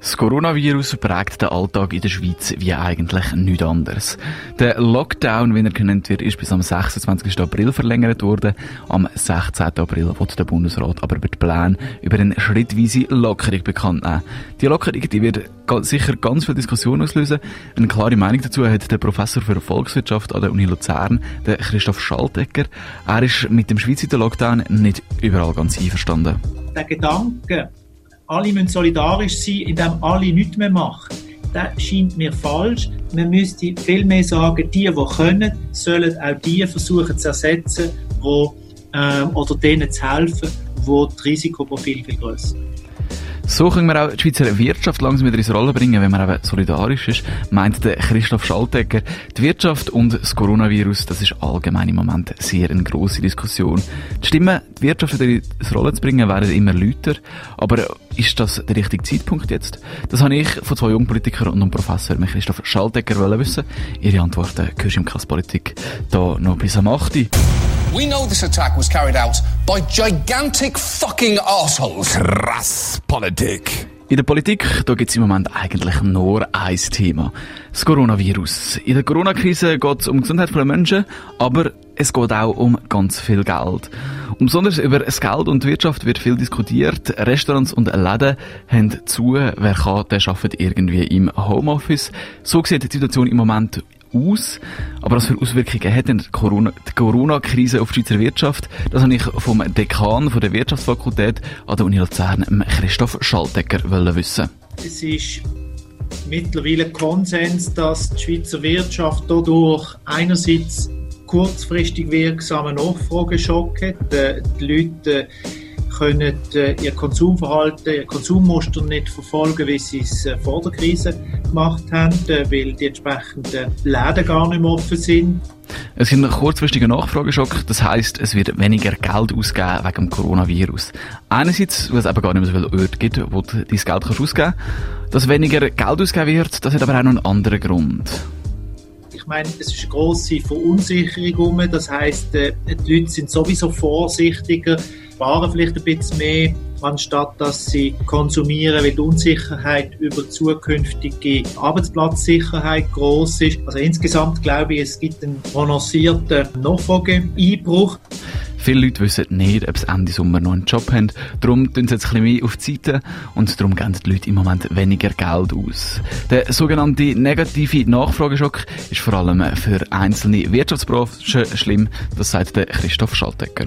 Das Coronavirus prägt den Alltag in der Schweiz wie eigentlich nichts anderes. Der Lockdown, wie er genannt wird, ist bis am 26. April verlängert worden. Am 16. April wird der Bundesrat aber über die Pläne über eine schrittweise Lockerung bekannt nehmen. Die Lockerung die wird sicher ganz viel Diskussion auslösen. Eine klare Meinung dazu hat der Professor für Volkswirtschaft an der Uni Luzern, der Christoph Schaltegger. Er ist mit dem Schweizer Lockdown nicht überall ganz einverstanden. Der Gedanke, alle müssen solidarisch sein, indem alle nichts mehr machen. Das scheint mir falsch. Man müsste viel mehr sagen, die, die können, sollen auch die versuchen zu ersetzen, wo, ähm, oder denen zu helfen, wo das Risikoprofil viel grösser ist. So können wir auch die Schweizer Wirtschaft langsam wieder ins Rollen bringen, wenn man eben solidarisch ist, meint der Christoph Schaltegger. Die Wirtschaft und das Coronavirus, das ist allgemein im Moment sehr eine grosse Diskussion. Die Stimmen, die Wirtschaft wieder ins Rollen zu bringen, werden immer lauter. Aber ist das der richtige Zeitpunkt jetzt? Das habe ich von zwei Jungpolitikern und einem Professor, Christoph Schaltegger, wissen. Ihre Antworten hörst du im Kasspolitik da noch bis am 8. We know this attack was carried out by gigantic fucking assholes. Krass Politik. In der Politik, da gibt es im Moment eigentlich nur ein Thema. Das Coronavirus. In der Corona-Krise geht es um die Gesundheit der Menschen, aber es geht auch um ganz viel Geld. Und besonders über das Geld und die Wirtschaft wird viel diskutiert. Restaurants und Läden haben zu. Wer kann, der arbeitet irgendwie im Homeoffice. So sieht die Situation im Moment aus. Aber was für Auswirkungen hat denn die Corona-Krise Corona auf die Schweizer Wirtschaft? Das habe ich vom Dekan von der Wirtschaftsfakultät an der Uni Luzern, Christoph Schaltegger, wissen. Es ist mittlerweile Konsens, dass die Schweizer Wirtschaft dadurch einerseits kurzfristig wirksamen Nachfrageschock hat. Äh, die Leute können äh, ihr Konsumverhalten, ihr Konsummuster nicht verfolgen, wie sie es äh, vor der Krise gemacht haben, äh, weil die entsprechenden Läden gar nicht mehr offen sind. Es ist ein kurzfristiger Nachfrageschock, das heisst, es wird weniger Geld ausgeben wegen dem Coronavirus. Einerseits, weil es eben gar nicht mehr so viele Orte gibt, wo du dein Geld kannst ausgeben kannst. Dass weniger Geld ausgegeben wird, das hat aber auch noch einen anderen Grund. Ich meine, es ist eine grosse Verunsicherung. Das heisst, die Leute sind sowieso vorsichtiger, sparen vielleicht ein bisschen mehr, anstatt dass sie konsumieren, weil die Unsicherheit über zukünftige Arbeitsplatzsicherheit groß ist. Also insgesamt glaube ich, es gibt einen prononcierten Nachfrageeinbruch. Viele Leute wissen nicht, ob sie Ende Sommer noch einen Job haben. Darum tun sie jetzt ein bisschen mehr auf die Seite und darum geben die Leute im Moment weniger Geld aus. Der sogenannte negative Nachfrageschock ist vor allem für einzelne Wirtschaftsbranchen schlimm. Das sagt Christoph Schaltegger.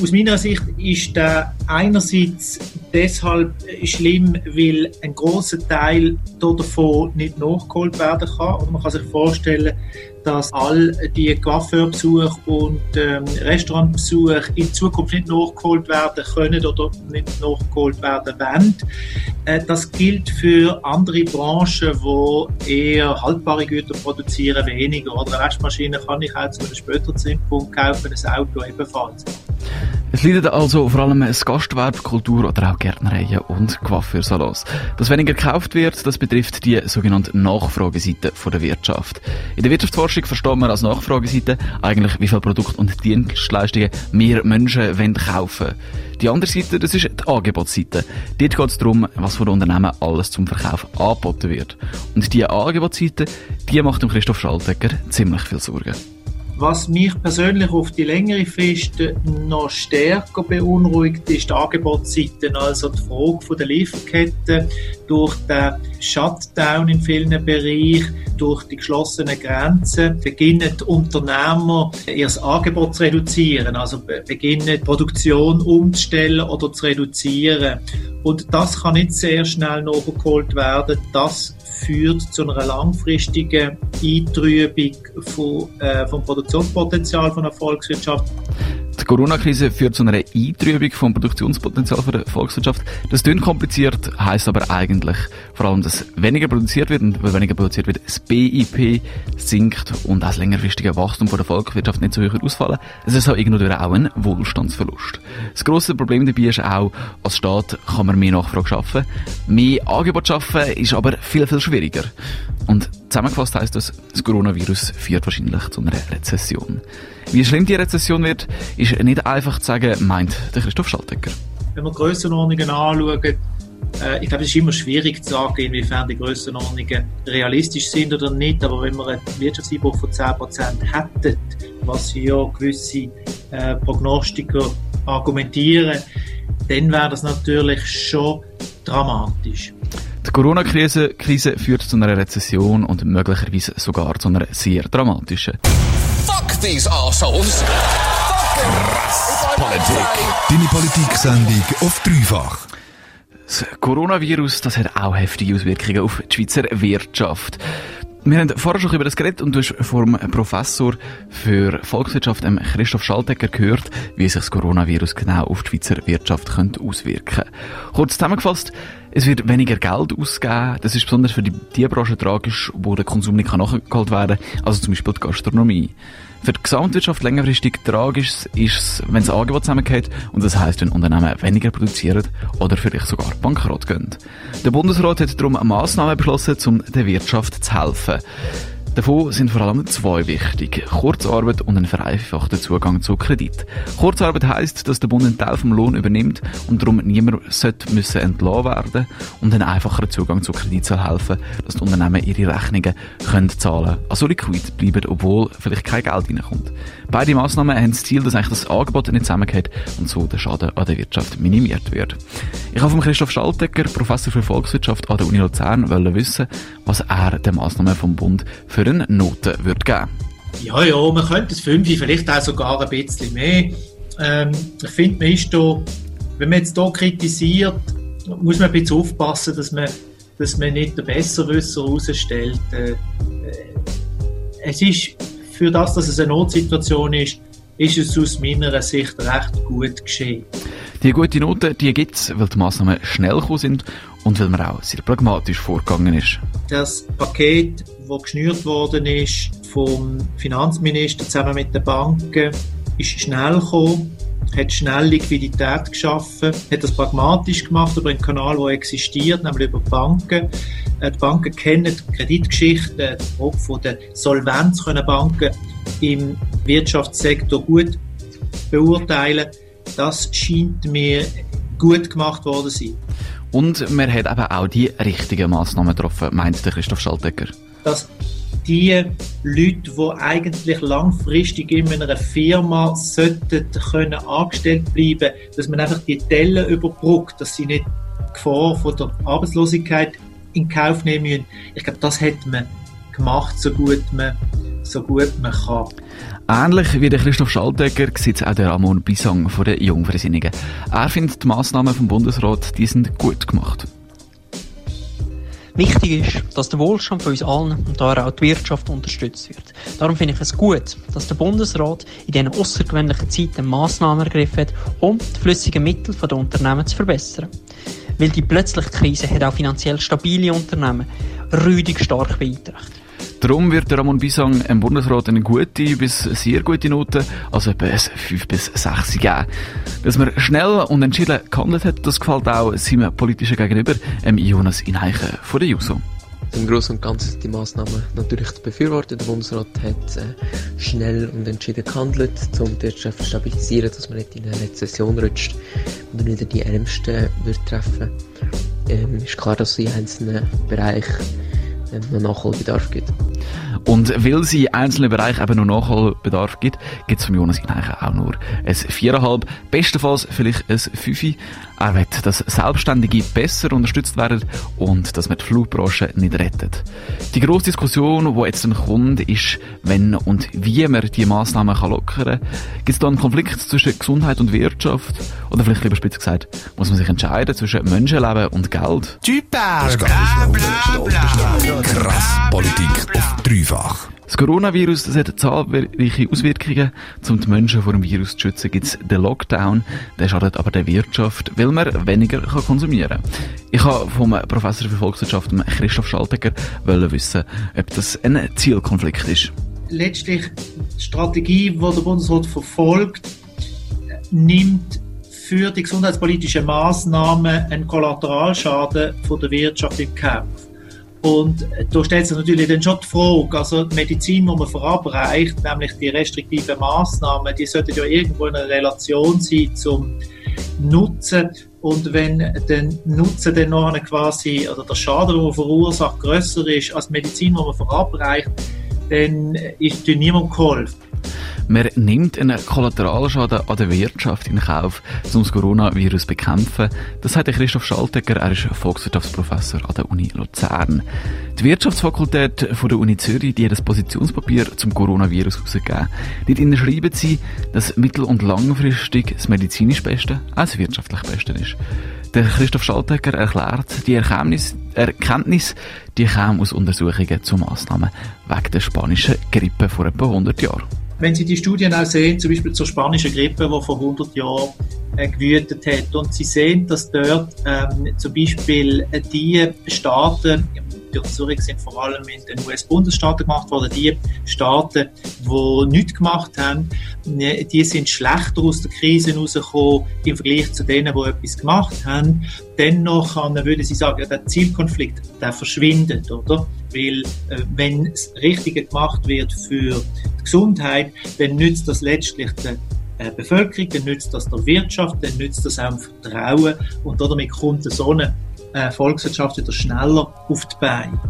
Aus meiner Sicht ist der einerseits deshalb schlimm, weil ein großer Teil davon nicht nachgeholt werden kann. Und man kann sich vorstellen, dass all die Coiffeurbesuche und ähm, Restaurantbesuche in Zukunft nicht nachgeholt werden können oder nicht nachgeholt werden wollen. Äh, das gilt für andere Branchen, die eher haltbare Güter produzieren, weniger. Oder eine Waschmaschine kann ich auch zu einem späteren Zeitpunkt kaufen, ein Auto ebenfalls. Es leidet also vor allem das Gastgewerbe, Kultur oder auch Gärtnereien und Coiffeursalons. Dass weniger gekauft wird, das betrifft die sogenannte Nachfrageseite der Wirtschaft. In der Wirtschaftsforschung versteht man als Nachfrageseite eigentlich, wie viele Produkte und Dienstleistungen mehr Menschen wollen kaufen Die andere Seite, das ist die Angebotsseite. Dort geht es darum, was von Unternehmen alles zum Verkauf angeboten wird. Und diese Angebotsseite, die macht dem Christoph Schaltegger ziemlich viel Sorgen. Was mich persönlich auf die längere Frist noch stärker beunruhigt, ist die Angebotsseite, also die Frage der Lieferkette durch den Shutdown in vielen Bereichen, durch die geschlossenen Grenzen, beginnen die Unternehmer ihr Angebot zu reduzieren, also beginnen die Produktion umzustellen oder zu reduzieren. Und das kann nicht sehr schnell nachgeholt werden. Das führt zu einer langfristigen Eintrübung von, äh, vom Produktionspotenzial von der Volkswirtschaft. Die Corona-Krise führt zu einer Eintrübung vom Produktionspotenzial der Volkswirtschaft. Das klingt kompliziert, heisst aber eigentlich vor allem, dass weniger produziert wird und weil weniger produziert wird, das BIP sinkt und das längerfristige Wachstum der Volkswirtschaft nicht so hoch ausfallen. Es ist auch irgendwo auch ein Wohlstandsverlust. Das grosse Problem dabei ist auch, als Staat kann man mehr Nachfrage schaffen. Mehr Angebot schaffen ist aber viel, viel schwieriger. Und zusammengefasst heisst das, das Coronavirus führt wahrscheinlich zu einer Rezession. Wie schlimm die Rezession wird, ist nicht einfach zu sagen, meint der Christoph Schaltegger. Wenn wir Grössenordnungen anschauen, äh, ich glaube, es ist immer schwierig zu sagen, inwiefern die Grössenordnungen realistisch sind oder nicht. Aber wenn wir einen Wirtschaftseinbruch von 10% hätten, was ja gewisse äh, Prognostiker argumentieren, dann wäre das natürlich schon dramatisch. Die Corona-Krise Krise führt zu einer Rezession und möglicherweise sogar zu einer sehr dramatischen. Fuck these assholes! Politik. Deine Politik-Sendung auf dreifach. Das Coronavirus, das hat auch heftige Auswirkungen auf die Schweizer Wirtschaft. Wir haben vorher schon über das geredet und du hast vom Professor für Volkswirtschaft, Christoph Schaltegger, gehört, wie sich das Coronavirus genau auf die Schweizer Wirtschaft könnte auswirken Kurz zusammengefasst, es wird weniger Geld ausgegeben. Das ist besonders für die, die Branche tragisch, wo der Konsum nicht nachgeholt werden kann, also zum Beispiel die Gastronomie. Für die Gesamtwirtschaft längerfristig tragisch ist es, wenn das Angebot zusammengeht und das heisst, wenn Unternehmen weniger produzieren oder vielleicht sogar bankrott gehen. Der Bundesrat hat darum Massnahmen beschlossen, um der Wirtschaft zu helfen. Davon sind vor allem zwei wichtig. Kurzarbeit und ein vereinfachter Zugang zu Kredit. Kurzarbeit heisst, dass der Bund einen Teil vom Lohn übernimmt und darum niemand sollte müssen entlassen werden und ein einfacherer Zugang zu Kredit soll helfen, dass die Unternehmen ihre Rechnungen können zahlen, also liquid bleiben, obwohl vielleicht kein Geld reinkommt. Beide Massnahmen haben das Ziel, dass eigentlich das Angebot nicht zusammengeht und so der Schaden an der Wirtschaft minimiert wird. Ich habe von Christoph Schaltegger, Professor für Volkswirtschaft an der Uni Luzern, wissen, was er den Massnahmen vom Bund für eine Note würde geben. Ja, ja, man könnte es fünf, vielleicht auch sogar ein bisschen mehr. Ähm, ich finde, man ist da, wenn man jetzt hier kritisiert, muss man ein bisschen aufpassen, dass man, dass man nicht den Besserwisser rausstellt. Äh, äh es ist für das, dass es eine Notsituation ist, ist es aus meiner Sicht recht gut geschehen. Die gute Note, die gibt es, weil die Massnahmen schnell gekommen sind und weil man auch sehr pragmatisch vorgegangen ist. Das Paket, das geschnürt worden ist vom Finanzminister zusammen mit den Banken, ist schnell gekommen, hat schnell Liquidität geschaffen, hat das pragmatisch gemacht über einen Kanal, der existiert, nämlich über die Banken. Äh, die Banken kennen die Kreditgeschichte, die Frage von der Solvenz können Banken im Wirtschaftssektor gut beurteilen. Das scheint mir gut gemacht worden zu sein. Und man hat eben auch die richtigen Massnahmen getroffen, meint der Christoph Schaltegger. Dass die Leute, die eigentlich langfristig in einer Firma sollten können angestellt bleiben, dass man einfach die Delle überbrückt, dass sie nicht die Gefahr von der Arbeitslosigkeit in Kauf nehmen müssen. Ich glaube, das hat man gemacht, so gut man, so gut man kann. Ähnlich wie der Christoph Schaltegger sieht auch der Ramon Bisang von den Jungfreisinnigen. Er findet die Massnahmen vom Bundesrat, die sind gut gemacht. Wichtig ist, dass der Wohlstand von uns allen und daher auch die Wirtschaft unterstützt wird. Darum finde ich es gut, dass der Bundesrat in diesen außergewöhnlichen Zeiten Massnahmen ergriffen hat, um die flüssigen Mittel der Unternehmen zu verbessern. Weil die plötzliche Krise hat auch finanziell stabile Unternehmen rüdig stark beeinträchtigt. Darum wird der Ramon Bisang im Bundesrat eine gute bis sehr gute Note, also etwa 5 bis 6 geben. Dass man schnell und entschieden gehandelt hat, das gefällt auch seinem politischen Gegenüber, ähm, Jonas Ineichen von der JUSO. Im Großen und Ganzen sind die Massnahmen natürlich zu befürworten. Der Bundesrat hat äh, schnell und entschieden gehandelt, um die Wirtschaft zu stabilisieren, dass man nicht in eine Rezession rutscht und wieder die Ärmsten wird treffen. Ähm, ist klar, dass in einzelnen Bereichen noch Nachholbedarf gibt. Und weil sie in einzelnen Bereichen eben noch Nachholbedarf gibt, gibt es von Jonas eigentlich auch nur ein 4,5, bestenfalls vielleicht ein 5. Er will, dass Selbstständige besser unterstützt werden und dass man die Flugbranche nicht rettet. Die grosse Diskussion, die jetzt dann kommt, ist, wenn und wie man die Massnahmen lockern kann. Gibt es da einen Konflikt zwischen Gesundheit und Wirtschaft? Oder vielleicht lieber spitz gesagt, muss man sich entscheiden zwischen Menschenleben und Geld? Typer! Bla, bla, bla, Krass Politik auf dreifach. Das Coronavirus das hat zahlreiche Auswirkungen. Um die Menschen vor dem Virus zu schützen, gibt es den Lockdown. Der schadet aber der Wirtschaft, weil man weniger kann konsumieren kann. Ich habe vom Professor für Volkswirtschaft, Christoph Schaltegger, wissen, ob das ein Zielkonflikt ist. Letztlich die Strategie, die der Bundesrat verfolgt, nimmt für die gesundheitspolitischen Maßnahmen einen Kollateralschaden von der Wirtschaft im Kauf. Und da stellt sich natürlich dann schon die Frage, also die Medizin, die man verabreicht, nämlich die restriktiven Maßnahmen, die sollten ja irgendwo in einer Relation sein zum Nutzen. Und wenn der Nutzen dann noch quasi, oder der Schaden, den man verursacht, grösser ist als die Medizin, die man verabreicht, dann ist niemand geholfen. Man nimmt einen Kollateralschaden an der Wirtschaft in Kauf, um das Coronavirus zu bekämpfen. Das sagt Christoph Schaltegger, er ist Volkswirtschaftsprofessor an der Uni Luzern. Die Wirtschaftsfakultät von der Uni Zürich die hat ein Positionspapier zum Coronavirus herausgegeben. Dort schreiben sie, dass mittel- und langfristig das medizinisch Beste auch das wirtschaftlich Beste ist. Der Christoph Schaltegger erklärt, die Erkenntnis, Erkenntnis die kam aus Untersuchungen zu Massnahmen wegen der spanischen Grippe vor etwa 100 Jahren. Wenn Sie die Studien auch sehen, zum Beispiel zur spanischen Grippe, die vor 100 Jahren äh, gewütet hat, und Sie sehen, dass dort ähm, zum Beispiel äh, die Staaten, die Untersuchungen sind vor allem in den US-Bundesstaaten gemacht worden, die Staaten, die nichts gemacht haben, äh, die sind schlechter aus der Krise rausgekommen im Vergleich zu denen, die etwas gemacht haben. Dennoch kann, würde ich sagen, der Zielkonflikt, der verschwindet, oder? Weil, äh, wenn das Richtige gemacht wird für die Gesundheit, dann nützt das letztlich der äh, Bevölkerung, dann nützt das der Wirtschaft, dann nützt das auch dem Vertrauen und damit kommt so eine Volkswirtschaft wieder schneller auf die Beine.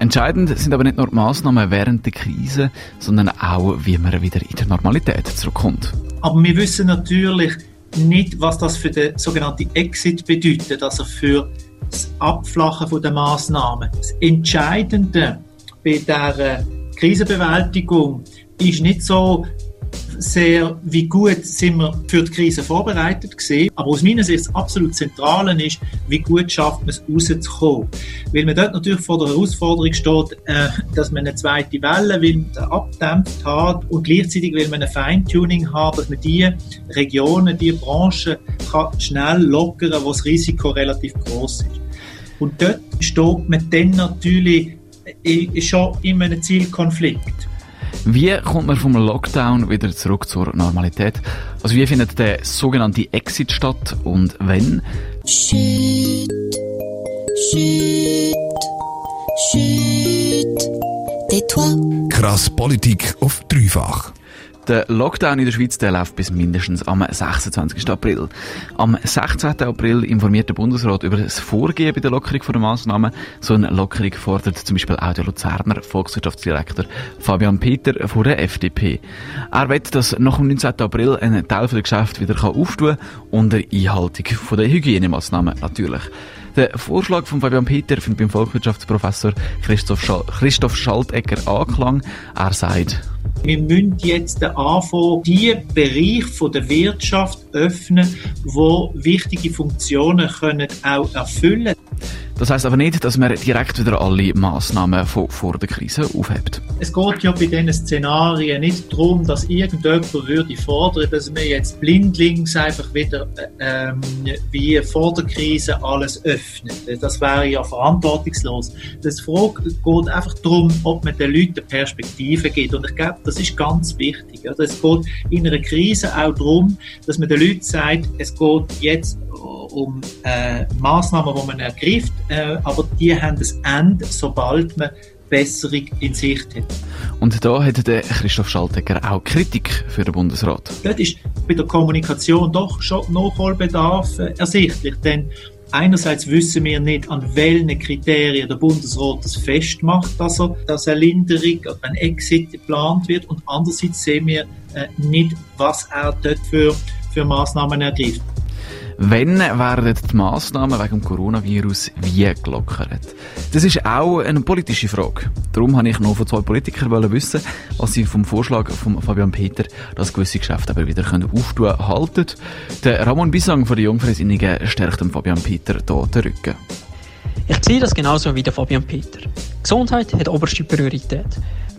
Entscheidend sind aber nicht nur die Massnahmen während der Krise, sondern auch, wie man wieder in die Normalität zurückkommt. Aber wir wissen natürlich nicht, was das für den sogenannten Exit bedeutet, also für das Abflachen der Massnahmen. Das Entscheidende bei der Krisenbewältigung ist nicht so, sehr, wie gut sind wir für die Krise vorbereitet gewesen. Aber aus meiner Sicht das absolut Zentrale ist, wie gut schafft man es rauszukommen. Weil man dort natürlich vor der Herausforderung steht, äh, dass man eine zweite Welle will, abdämpft hat und gleichzeitig will man ein Feintuning haben, dass man die Regionen, die Branchen kann schnell lockern, wo das Risiko relativ groß ist. Und dort steht man dann natürlich äh, schon in einem Zielkonflikt. Wie kommt man vom Lockdown wieder zurück zur Normalität? Also wie findet der sogenannte Exit statt und wenn? Shit, shit, shit, Krass Politik auf dreifach. Der Lockdown in der Schweiz der läuft bis mindestens am 26. April. Am 16. April informiert der Bundesrat über das Vorgehen bei der Lockerung der Massnahmen. So eine Lockerung fordert zum Beispiel auch der Luzerner Volkswirtschaftsdirektor Fabian Peter von der FDP. Er wird, dass nach dem 19. April ein Teil der Geschäfte wieder auftun kann, unter Einhaltung der Hygienemaßnahmen natürlich. Der Vorschlag von Fabian Peter findet beim Volkswirtschaftsprofessor Christoph, Schal Christoph Schaltegger Anklang. Er sagt, wir müssen jetzt anfangen, die Bereiche der Wirtschaft öffnen, wo wichtige Funktionen können auch erfüllen können. Das heißt aber nicht, dass man direkt wieder alle Massnahmen von vor der Krise aufhebt. Es geht ja bei diesen Szenarien nicht darum, dass irgendjemand würde fordern, dass wir jetzt blindlings einfach wieder ähm, wie vor der Krise alles öffnen. Das wäre ja verantwortungslos. Das Frage geht einfach darum, ob man den Leuten Perspektive gibt. Und ich glaube, das ist ganz wichtig. Es geht in einer Krise auch darum, dass man den Leuten sagt, es geht jetzt um äh, Maßnahmen, die man ergreift, äh, aber die haben das Ende, sobald man Besserung in Sicht hat. Und da hat der Christoph Schaltegger auch Kritik für den Bundesrat. Dort ist bei der Kommunikation doch schon Nachholbedarf äh, ersichtlich, denn Einerseits wissen wir nicht, an welchen Kriterien der Bundesrat das festmacht, dass, er, dass eine Linderung oder ein Exit geplant wird. Und andererseits sehen wir äh, nicht, was er dort für, für Maßnahmen ergreift. Wenn werden die Massnahmen wegen dem Coronavirus wie gelockert? Das ist auch eine politische Frage. Darum habe ich noch von zwei Politikern wissen, was sie vom Vorschlag von Fabian Peter, dass gewisse Geschäfte aber wieder auftun können, halten. Der Ramon Bisang von den Jungfreisinnigen stärkt dem Fabian Peter hier den Rücken. Ich sehe das genauso wie der Fabian Peter. Gesundheit hat oberste Priorität.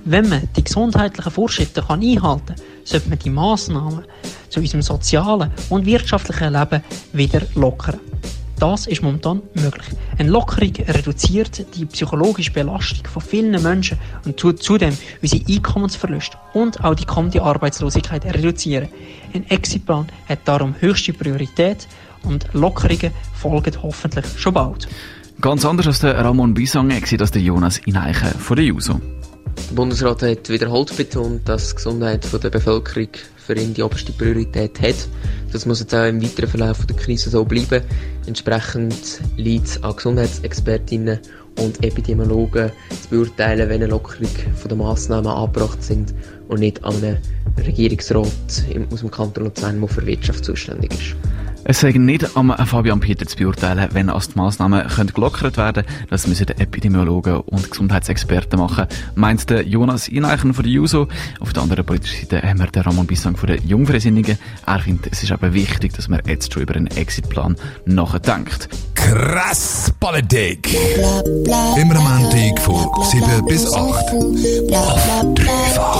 Wenn man die gesundheitlichen Vorschriften kann einhalten kann, sollte man die Massnahmen zu unserem sozialen und wirtschaftlichen Leben wieder lockern. Das ist momentan möglich. Eine Lockerung reduziert die psychologische Belastung von vielen Menschen und tut zudem unsere Einkommensverluste und auch die kommende Arbeitslosigkeit reduzieren. Ein Exitplan hat darum höchste Priorität und Lockerungen folgen hoffentlich schon bald. Ganz anders als der Ramon Bisang sieht das der Jonas Ineichen von der JUSO. Der Bundesrat hat wiederholt betont, dass die Gesundheit der Bevölkerung für ihn die oberste Priorität hat. Das muss jetzt auch im weiteren Verlauf der Krise so bleiben. Entsprechend liegt es an Gesundheitsexpertinnen und Epidemiologen zu beurteilen, wenn eine Lockerung den Massnahmen angebracht sind und nicht an einen Regierungsrat aus dem Kanton Luzern, der für Wirtschaft zuständig ist. Es sei nicht am Fabian Peter zu beurteilen, wenn als die Massnahmen gelockert werden können. Das müssen Epidemiologen und Gesundheitsexperten machen, meint der Jonas Ineichen von der JUSO. Auf der anderen politischen Seite haben wir den Ramon Bissang von der Jungfreisinnigen. Er findet, es ist aber wichtig, dass man jetzt schon über einen Exitplan nachdenkt. Krass Politik. Immer am Montag von 7 bis 8. Auf dreifach.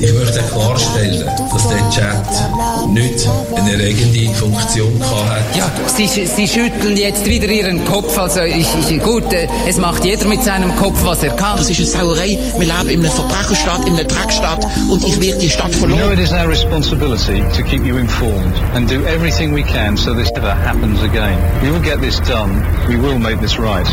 Ich möchte klarstellen, dass der Chat nicht eine erregende Funktion hat. Ja, Sie, Sie schütteln jetzt wieder Ihren Kopf. Also ich, ich, gut, äh, es macht jeder mit seinem Kopf, was er kann. Das ist eine Sauerei. Wir leben in einer Verbrecherstadt, in einer Dreckstadt und ich werde die Stadt verloren. You know it is our responsibility to keep you informed and do everything we can so this never happens again. We will get this done. We will make this right.